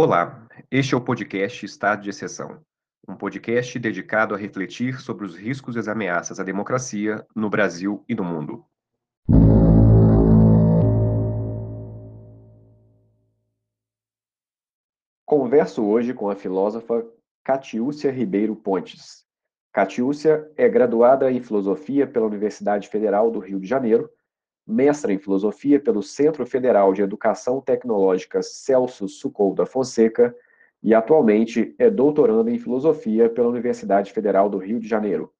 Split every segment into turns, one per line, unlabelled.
Olá, este é o podcast Estado de Exceção, um podcast dedicado a refletir sobre os riscos e as ameaças à democracia no Brasil e no mundo. Converso hoje com a filósofa Catiúcia Ribeiro Pontes. Catiúcia é graduada em Filosofia pela Universidade Federal do Rio de Janeiro mestra em filosofia pelo Centro Federal de Educação Tecnológica Celso Sucou da Fonseca e atualmente é doutoranda em filosofia pela Universidade Federal do Rio de Janeiro.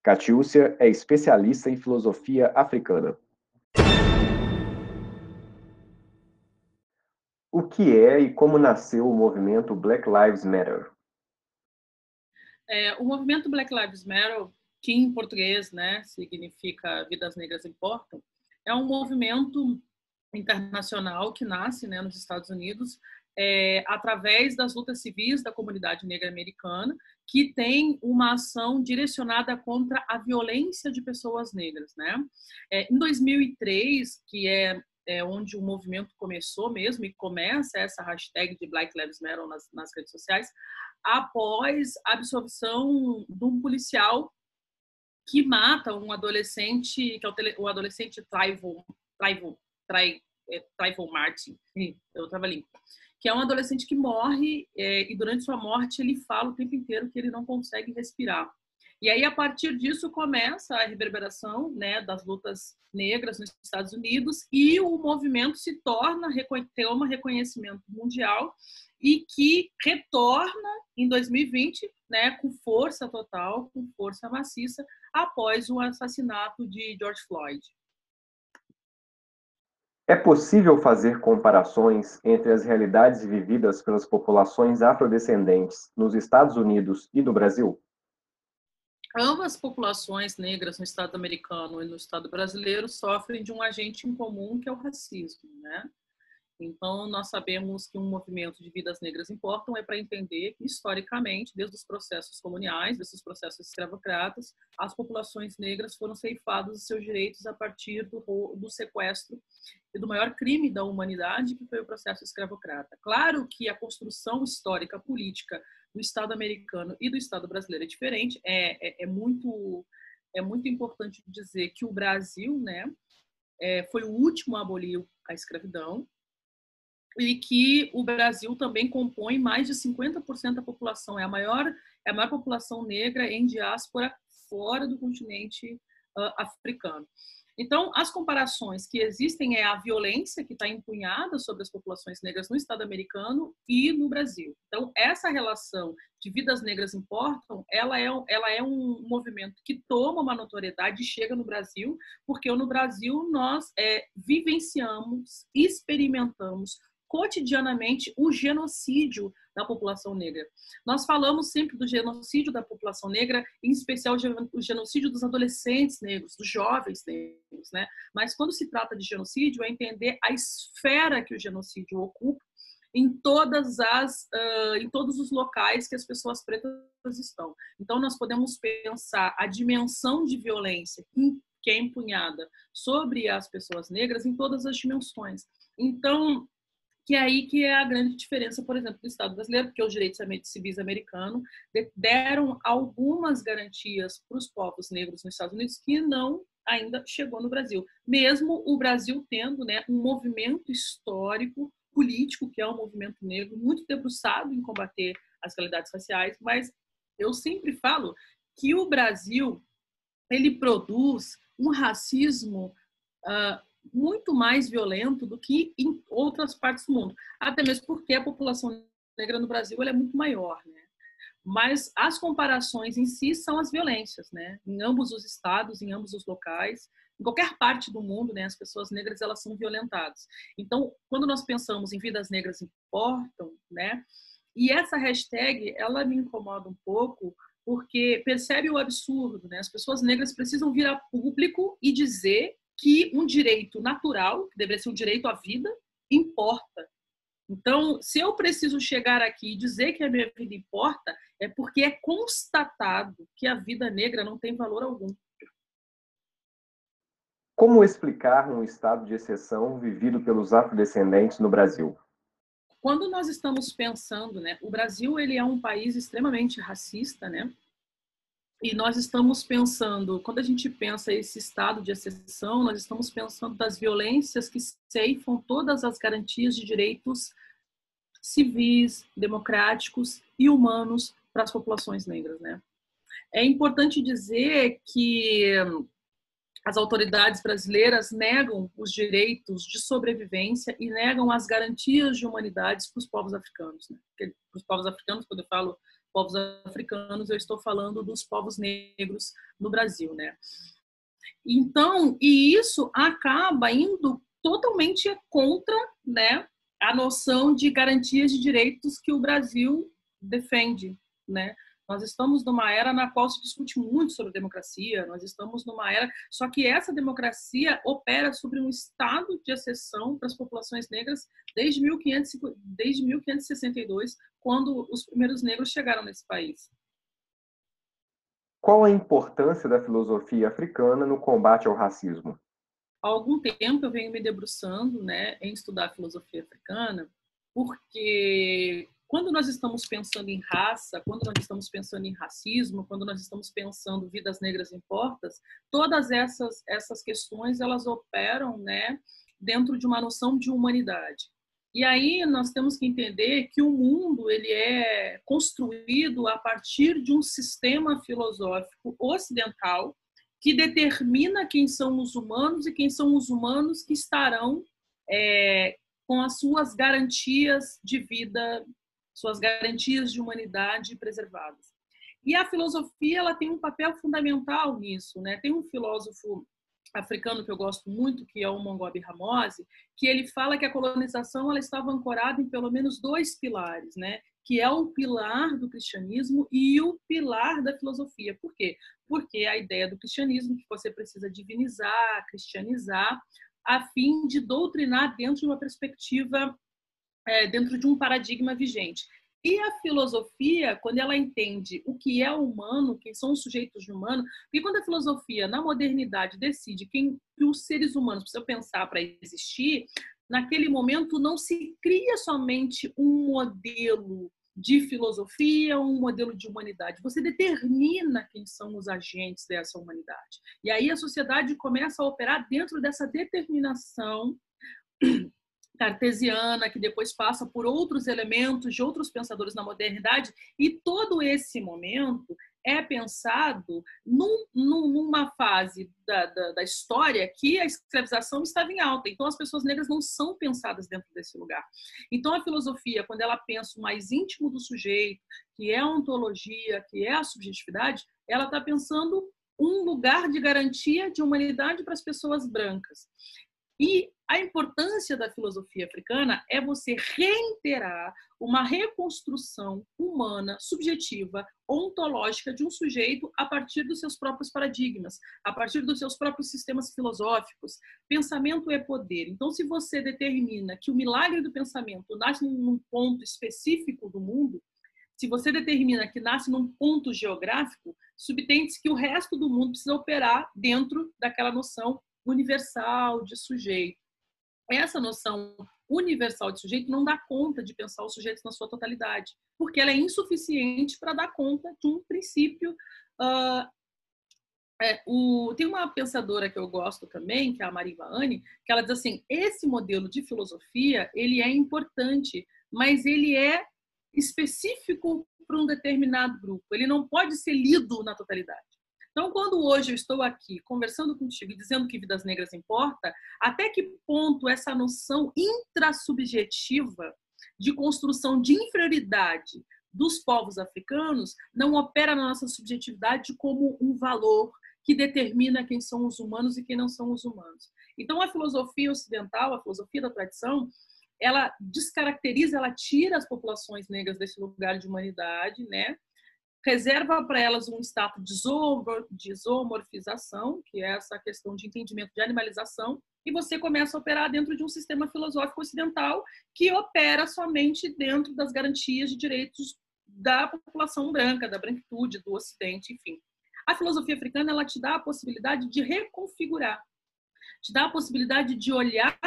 Catiúcia é especialista em filosofia africana. O que é e como nasceu o movimento Black Lives Matter?
É, o movimento Black Lives Matter, que em português né, significa Vidas Negras Importam, é um movimento internacional que nasce né, nos Estados Unidos é, através das lutas civis da comunidade negra americana, que tem uma ação direcionada contra a violência de pessoas negras. Né? É, em 2003, que é, é, onde o movimento começou mesmo, e começa essa hashtag de Black Lives Matter nas, nas redes sociais, após a absolvição de um policial que mata um adolescente, que é o, tele, o adolescente Trayvon, Trayvon, Trai, é, Trayvon Martin, eu estava ali, que é um adolescente que morre é, e durante sua morte ele fala o tempo inteiro que ele não consegue respirar. E aí, a partir disso, começa a reverberação né, das lutas negras nos Estados Unidos e o movimento se torna, tem um reconhecimento mundial e que retorna em 2020 né, com força total, com força maciça, após o assassinato de George Floyd.
É possível fazer comparações entre as realidades vividas pelas populações afrodescendentes nos Estados Unidos e no Brasil?
Ambas populações negras no Estado americano e no Estado brasileiro sofrem de um agente em comum que é o racismo, né? Então, nós sabemos que um movimento de vidas negras importam é para entender que, historicamente, desde os processos coloniais, desses processos escravocratas, as populações negras foram ceifadas dos seus direitos a partir do, do sequestro e do maior crime da humanidade, que foi o processo escravocrata. Claro que a construção histórica política do Estado americano e do Estado brasileiro é diferente, é, é, é muito, é muito importante dizer que o Brasil né, é, foi o último a abolir a escravidão, e que o Brasil também compõe mais de 50% da população, é a maior é a maior população negra em diáspora fora do continente uh, africano. Então, as comparações que existem é a violência que está empunhada sobre as populações negras no Estado americano e no Brasil. Então, essa relação de vidas negras importam, ela é, ela é um movimento que toma uma notoriedade e chega no Brasil, porque no Brasil nós é, vivenciamos, experimentamos cotidianamente o genocídio da população negra. Nós falamos sempre do genocídio da população negra, em especial o genocídio dos adolescentes negros, dos jovens negros, né? Mas quando se trata de genocídio, é entender a esfera que o genocídio ocupa em todas as uh, em todos os locais que as pessoas pretas estão. Então nós podemos pensar a dimensão de violência que é empunhada sobre as pessoas negras em todas as dimensões. Então que é aí que é a grande diferença, por exemplo, do Estado brasileiro, porque os direitos civis americanos deram algumas garantias para os povos negros nos Estados Unidos que não ainda chegou no Brasil. Mesmo o Brasil tendo né, um movimento histórico, político, que é o um movimento negro, muito debruçado em combater as realidades raciais, mas eu sempre falo que o Brasil ele produz um racismo uh, muito mais violento do que em outras partes do mundo. Até mesmo porque a população negra no Brasil é muito maior, né? Mas as comparações em si são as violências, né? Em ambos os estados, em ambos os locais, em qualquer parte do mundo, né, as pessoas negras elas são violentadas. Então, quando nós pensamos em vidas negras importam, né? E essa hashtag, ela me incomoda um pouco, porque percebe o absurdo, né? As pessoas negras precisam vir a público e dizer que um direito natural, que deveria ser um direito à vida, importa. Então, se eu preciso chegar aqui e dizer que a minha vida importa, é porque é constatado que a vida negra não tem valor algum.
Como explicar um estado de exceção vivido pelos afrodescendentes no Brasil?
quando nós estamos pensando, né, o Brasil ele é um país extremamente racista, né? E nós estamos pensando, quando a gente pensa esse estado de exceção, nós estamos pensando das violências que ceifam todas as garantias de direitos civis, democráticos e humanos para as populações negras, né? É importante dizer que as autoridades brasileiras negam os direitos de sobrevivência e negam as garantias de humanidade para os povos africanos. Né? Para os povos africanos, quando eu falo povos africanos, eu estou falando dos povos negros no Brasil, né? Então, e isso acaba indo totalmente contra, né, a noção de garantias de direitos que o Brasil defende, né? Nós estamos numa era na qual se discute muito sobre democracia, nós estamos numa era, só que essa democracia opera sobre um estado de exceção para as populações negras desde, 1500, desde 1562, quando os primeiros negros chegaram nesse país.
Qual a importância da filosofia africana no combate ao racismo?
Há algum tempo eu venho me debruçando né, em estudar a filosofia africana, porque quando nós estamos pensando em raça, quando nós estamos pensando em racismo, quando nós estamos pensando vidas negras importas, todas essas essas questões elas operam, né, dentro de uma noção de humanidade. E aí nós temos que entender que o mundo ele é construído a partir de um sistema filosófico ocidental que determina quem são os humanos e quem são os humanos que estarão é, com as suas garantias de vida suas garantias de humanidade preservadas. E a filosofia ela tem um papel fundamental nisso, né? Tem um filósofo africano que eu gosto muito, que é o Mongobi Ramose, que ele fala que a colonização ela estava ancorada em pelo menos dois pilares, né? Que é o pilar do cristianismo e o pilar da filosofia. Por quê? Porque a ideia do cristianismo que você precisa divinizar, cristianizar, a fim de doutrinar dentro de uma perspectiva é, dentro de um paradigma vigente. E a filosofia, quando ela entende o que é humano, quem são os sujeitos humanos, porque quando a filosofia, na modernidade, decide quem os seres humanos precisam pensar para existir, naquele momento não se cria somente um modelo de filosofia, um modelo de humanidade. Você determina quem são os agentes dessa humanidade. E aí a sociedade começa a operar dentro dessa determinação cartesiana, que depois passa por outros elementos de outros pensadores na modernidade, e todo esse momento é pensado num, numa fase da, da, da, história que a escravização estava em alta. Então, as pessoas negras não são pensadas dentro desse lugar. Então, a filosofia, quando ela pensa o mais íntimo do sujeito, que é a ontologia, que é a subjetividade, ela está pensando um lugar de garantia de humanidade para as pessoas brancas. E a importância da filosofia africana é você reiterar uma reconstrução humana, subjetiva, ontológica de um sujeito a partir dos seus próprios paradigmas, a partir dos seus próprios sistemas filosóficos. Pensamento é poder. Então, se você determina que o milagre do pensamento nasce num ponto específico do mundo, se você determina que nasce num ponto geográfico, subtende-se que o resto do mundo precisa operar dentro daquela noção universal de sujeito. Essa noção universal de sujeito não dá conta de pensar os sujeitos na sua totalidade, porque ela é insuficiente para dar conta de um princípio. Uh, é, o, tem uma pensadora que eu gosto também, que é a Marie Vahane, que ela diz assim: esse modelo de filosofia ele é importante, mas ele é específico para um determinado grupo. Ele não pode ser lido na totalidade. Então, quando hoje eu estou aqui conversando contigo e dizendo que vidas negras importa, até que ponto essa noção intrasubjetiva de construção de inferioridade dos povos africanos não opera na nossa subjetividade como um valor que determina quem são os humanos e quem não são os humanos. Então, a filosofia ocidental, a filosofia da tradição, ela descaracteriza, ela tira as populações negras desse lugar de humanidade, né? Reserva para elas um status de zoomorfização, que é essa questão de entendimento de animalização, e você começa a operar dentro de um sistema filosófico ocidental que opera somente dentro das garantias de direitos da população branca, da branquitude, do ocidente, enfim. A filosofia africana ela te dá a possibilidade de reconfigurar, te dá a possibilidade de olhar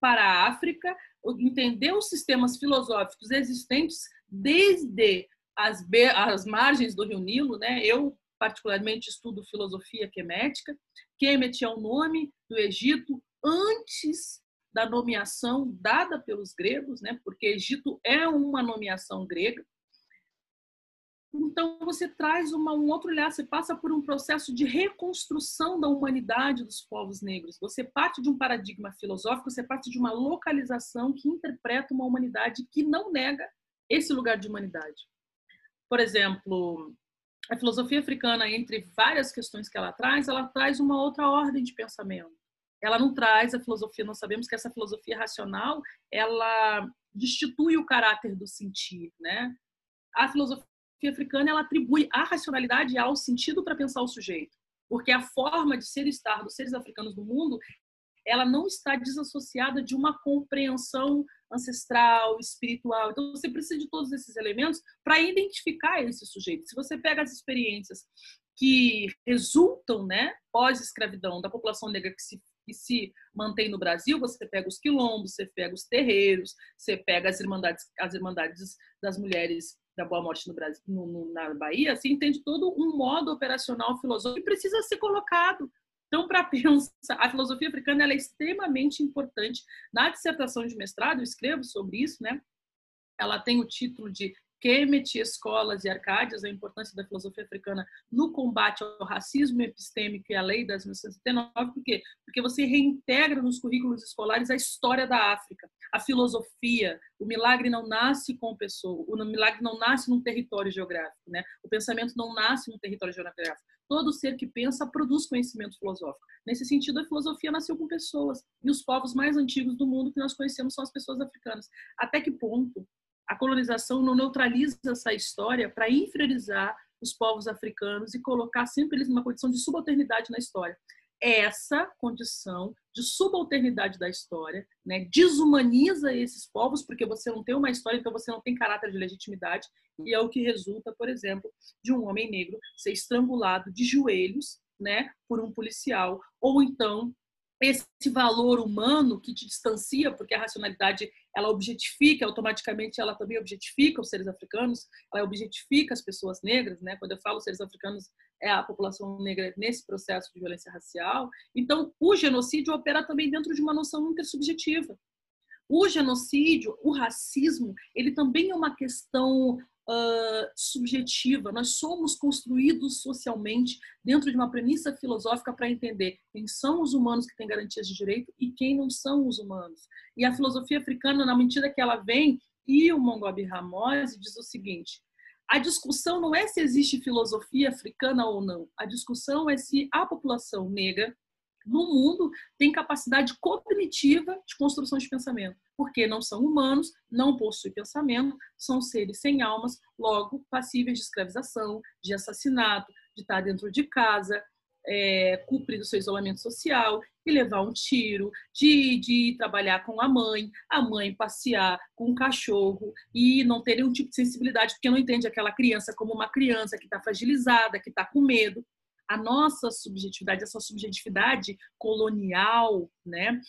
para a África, entender os sistemas filosóficos existentes desde as, as margens do Rio Nilo, né? Eu particularmente estudo filosofia quemética. Kemet é o nome do Egito antes da nomeação dada pelos gregos, né? Porque Egito é uma nomeação grega. Então você traz uma, um outro olhar, você passa por um processo de reconstrução da humanidade dos povos negros. Você parte de um paradigma filosófico, você parte de uma localização que interpreta uma humanidade que não nega esse lugar de humanidade. Por exemplo, a filosofia africana, entre várias questões que ela traz, ela traz uma outra ordem de pensamento. Ela não traz a filosofia, nós sabemos que essa filosofia racional, ela destitui o caráter do sentir, né? A filosofia africana, ela atribui a racionalidade ao sentido para pensar o sujeito, porque a forma de ser e estar dos seres africanos no mundo, ela não está desassociada de uma compreensão ancestral, espiritual. Então, você precisa de todos esses elementos para identificar esse sujeito. Se você pega as experiências que resultam, né, pós-escravidão da população negra que se, que se mantém no Brasil, você pega os quilombos, você pega os terreiros, você pega as irmandades, as irmandades das mulheres da Boa Morte no Brasil, no, no, na Bahia, você entende todo um modo operacional filosófico que precisa ser colocado então, para pensar, a filosofia africana é extremamente importante. Na dissertação de mestrado, eu escrevo sobre isso, né? Ela tem o título de Kemet, Escolas e Arcádias, a importância da filosofia africana no combate ao racismo epistêmico e à lei das 1979. Por quê? Porque você reintegra nos currículos escolares a história da África, a filosofia. O milagre não nasce com pessoa, o milagre não nasce num território geográfico, né? O pensamento não nasce num território geográfico. Todo ser que pensa produz conhecimento filosófico. Nesse sentido, a filosofia nasceu com pessoas. E os povos mais antigos do mundo que nós conhecemos são as pessoas africanas. Até que ponto a colonização não neutraliza essa história para inferiorizar os povos africanos e colocar sempre eles numa condição de subalternidade na história? Essa condição de subalternidade da história, né, desumaniza esses povos, porque você não tem uma história, então você não tem caráter de legitimidade, e é o que resulta, por exemplo, de um homem negro ser estrangulado de joelhos né, por um policial, ou então esse valor humano que te distancia, porque a racionalidade ela objetifica, automaticamente ela também objetifica os seres africanos, ela objetifica as pessoas negras, né? Quando eu falo seres africanos, é a população negra nesse processo de violência racial. Então, o genocídio opera também dentro de uma noção intersubjetiva. O genocídio, o racismo, ele também é uma questão uh, subjetiva. Nós somos construídos socialmente dentro de uma premissa filosófica para entender quem são os humanos que têm garantias de direito e quem não são os humanos. E a filosofia africana, na medida que ela vem, e o Mongobi Ramose diz o seguinte: a discussão não é se existe filosofia africana ou não. A discussão é se a população negra no mundo tem capacidade cognitiva de construção de pensamento, porque não são humanos, não possuem pensamento, são seres sem almas, logo passíveis de escravização, de assassinato, de estar dentro de casa, é, cumprir o seu isolamento social e levar um tiro, de, de trabalhar com a mãe, a mãe passear com um cachorro e não ter nenhum tipo de sensibilidade, porque não entende aquela criança como uma criança que está fragilizada, que está com medo a nossa subjetividade, essa subjetividade colonial, né?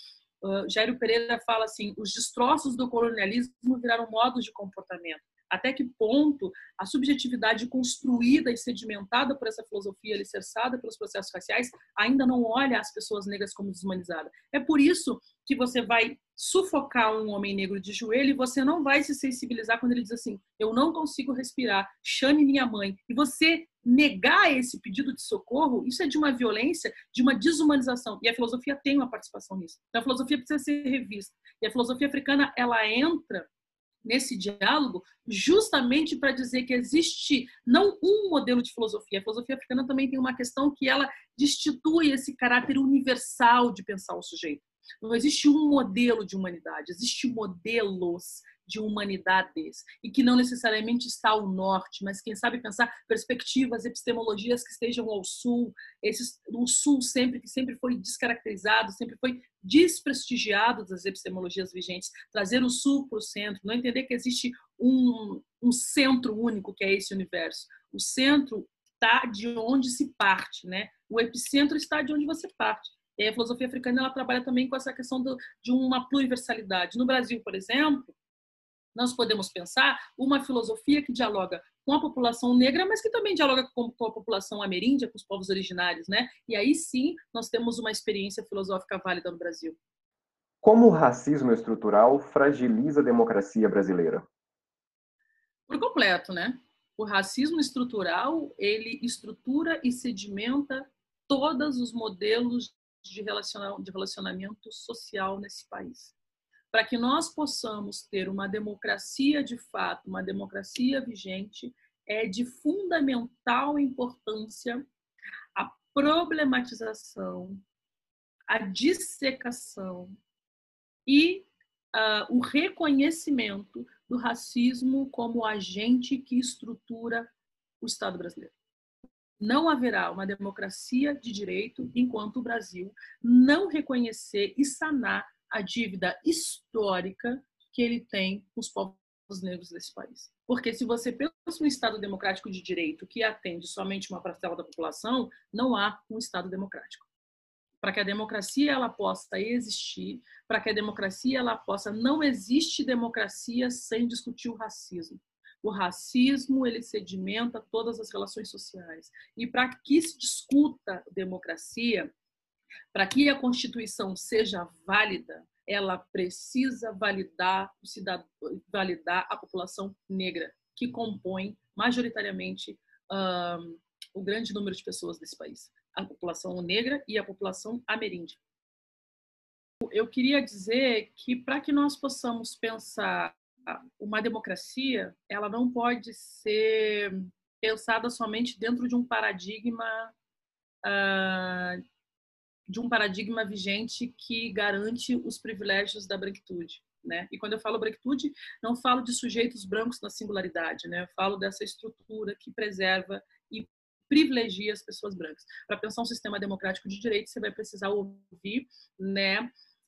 Uh, Jairo Pereira fala assim: os destroços do colonialismo viraram modos de comportamento até que ponto a subjetividade construída e sedimentada por essa filosofia alicerçada pelos processos raciais ainda não olha as pessoas negras como desumanizadas. É por isso que você vai sufocar um homem negro de joelho e você não vai se sensibilizar quando ele diz assim: eu não consigo respirar, chame minha mãe. E você negar esse pedido de socorro, isso é de uma violência, de uma desumanização. E a filosofia tem uma participação nisso. Então, a filosofia precisa ser revista. E a filosofia africana, ela entra nesse diálogo justamente para dizer que existe não um modelo de filosofia. A filosofia africana também tem uma questão que ela destitui esse caráter universal de pensar o sujeito. Não existe um modelo de humanidade, existem modelos de humanidades e que não necessariamente está ao norte, mas quem sabe pensar perspectivas, epistemologias que estejam ao sul, esses, o sul sempre que sempre foi descaracterizado, sempre foi desprestigiado das epistemologias vigentes, trazer o sul para o centro, não entender que existe um, um centro único que é esse universo. O centro está de onde se parte, né? O epicentro está de onde você parte. E a filosofia africana ela trabalha também com essa questão do, de uma pluriversalidade. No Brasil, por exemplo, nós podemos pensar uma filosofia que dialoga com a população negra, mas que também dialoga com, a população ameríndia, com os povos originários, né? E aí sim nós temos uma experiência filosófica válida no Brasil.
Como o racismo estrutural fragiliza a democracia brasileira?
Por completo, né? O racismo estrutural, ele estrutura e sedimenta todos os modelos de relacionamento social nesse país para que nós possamos ter uma democracia de fato, uma democracia vigente, é de fundamental importância a problematização, a dissecação e uh, o reconhecimento do racismo como agente que estrutura o Estado brasileiro. Não haverá uma democracia de direito enquanto o Brasil não reconhecer e sanar a dívida histórica que ele tem com os povos negros desse país. Porque se você pensa no Estado democrático de direito que atende somente uma parcela da população, não há um Estado democrático. Para que a democracia ela possa existir, para que a democracia ela possa, não existe democracia sem discutir o racismo. O racismo ele sedimenta todas as relações sociais. E para que se discuta democracia, para que a Constituição seja válida, ela precisa validar, o cidadão, validar a população negra, que compõe majoritariamente um, o grande número de pessoas desse país, a população negra e a população ameríndia. Eu queria dizer que para que nós possamos pensar uma democracia, ela não pode ser pensada somente dentro de um paradigma uh, de um paradigma vigente que garante os privilégios da branquitude. Né? E quando eu falo branquitude, não falo de sujeitos brancos na singularidade, né? eu falo dessa estrutura que preserva e privilegia as pessoas brancas. Para pensar um sistema democrático de direito, você vai precisar ouvir né,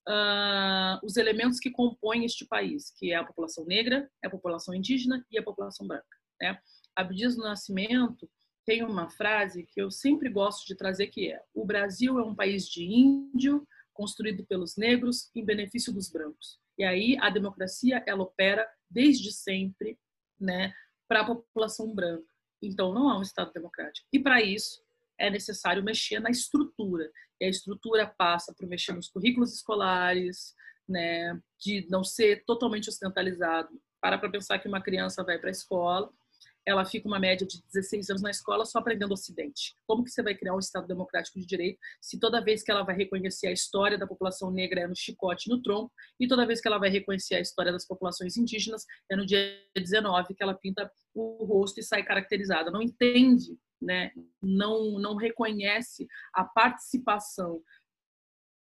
uh, os elementos que compõem este país, que é a população negra, a população indígena e a população branca. Né? Abdias do Nascimento tem uma frase que eu sempre gosto de trazer que é: o Brasil é um país de índio construído pelos negros em benefício dos brancos. E aí a democracia ela opera desde sempre, né, para a população branca. Então não há um Estado democrático. E para isso é necessário mexer na estrutura. E a estrutura passa por mexer nos currículos escolares, né, de não ser totalmente ocidentalizado. Para para pensar que uma criança vai para a escola ela fica uma média de 16 anos na escola só aprendendo Ocidente. Como que você vai criar um Estado democrático de direito se toda vez que ela vai reconhecer a história da população negra é no chicote no tronco e toda vez que ela vai reconhecer a história das populações indígenas é no dia 19 que ela pinta o rosto e sai caracterizada. Não entende, né? não, não reconhece a participação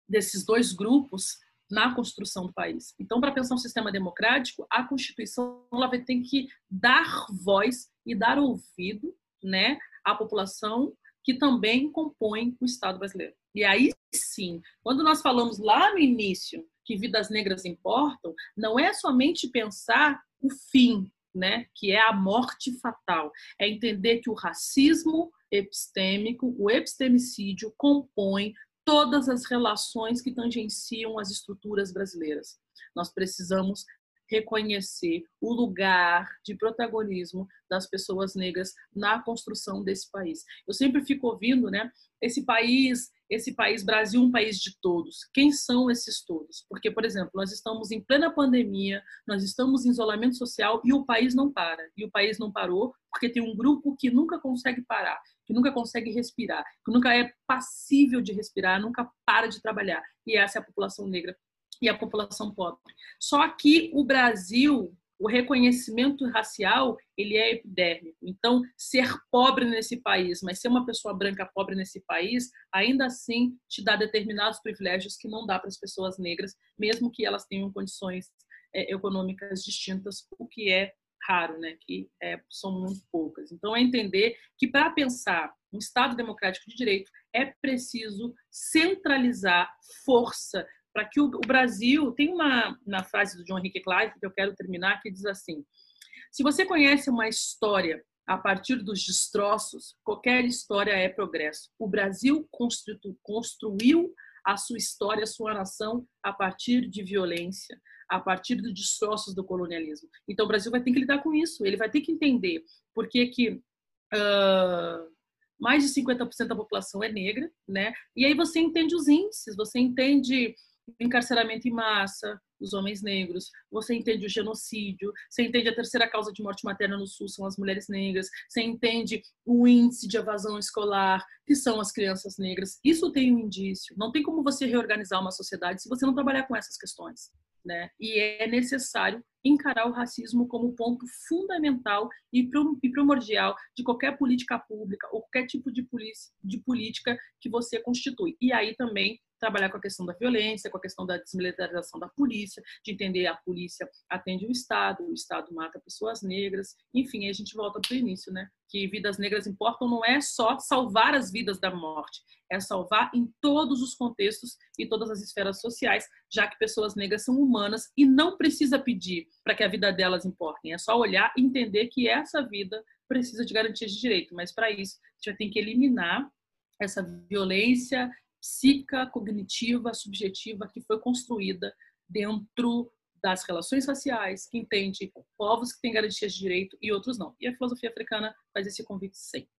desses dois grupos na construção do país. Então, para pensar um sistema democrático, a Constituição ela que dar voz e dar ouvido, né, à população que também compõe o Estado brasileiro. E aí sim, quando nós falamos lá no início que vidas negras importam, não é somente pensar o fim, né, que é a morte fatal, é entender que o racismo epistêmico, o epistemicídio compõe todas as relações que tangenciam as estruturas brasileiras. Nós precisamos reconhecer o lugar de protagonismo das pessoas negras na construção desse país. Eu sempre fico ouvindo, né, esse país, esse país Brasil, um país de todos. Quem são esses todos? Porque, por exemplo, nós estamos em plena pandemia, nós estamos em isolamento social e o país não para. E o país não parou porque tem um grupo que nunca consegue parar, que nunca consegue respirar, que nunca é passível de respirar, nunca para de trabalhar. E essa é a população negra e a população pobre. Só que o Brasil, o reconhecimento racial, ele é epidérmico. Então, ser pobre nesse país, mas ser uma pessoa branca pobre nesse país, ainda assim te dá determinados privilégios que não dá para as pessoas negras, mesmo que elas tenham condições é, econômicas distintas, o que é raro, né, que é, são muito poucas. Então, é entender que para pensar um Estado democrático de direito é preciso centralizar força para que o, o, Brasil tem uma na frase do John Henrique Clive que eu quero terminar que diz assim: se você conhece uma história a partir dos destroços, qualquer história é progresso. O Brasil construiu a sua história, a sua nação a partir de violência, a partir dos destroços do colonialismo. Então, o Brasil vai ter que lidar com isso, ele vai ter que entender por que, que uh, mais de 50% da população é negra, né? E aí você entende os índices, você entende encarceramento em massa, os homens negros, você entende o genocídio, você entende a terceira causa de morte materna no Sul, são as mulheres negras, você entende o índice de evasão escolar, que são as crianças negras. Isso tem um indício. Não tem como você reorganizar uma sociedade se você não trabalhar com essas questões. Né? E é necessário encarar o racismo como ponto fundamental e primordial de qualquer política pública ou qualquer tipo de, de política que você constitui. E aí também trabalhar com a questão da violência, com a questão da desmilitarização da polícia, de entender a polícia atende o Estado, o Estado mata pessoas negras, enfim, a gente volta para o início, né? Que vidas negras importam não é só salvar as vidas da morte, é salvar em todos os contextos e todas as esferas sociais, já que pessoas negras são humanas e não precisa pedir para que a vida delas importe, é só olhar e entender que essa vida precisa de garantias de direito, mas para isso a gente vai ter que eliminar essa violência psíquica, cognitiva, subjetiva que foi construída dentro das relações raciais, que entende povos que têm garantias de direito e outros não. E a filosofia africana faz esse convite sempre.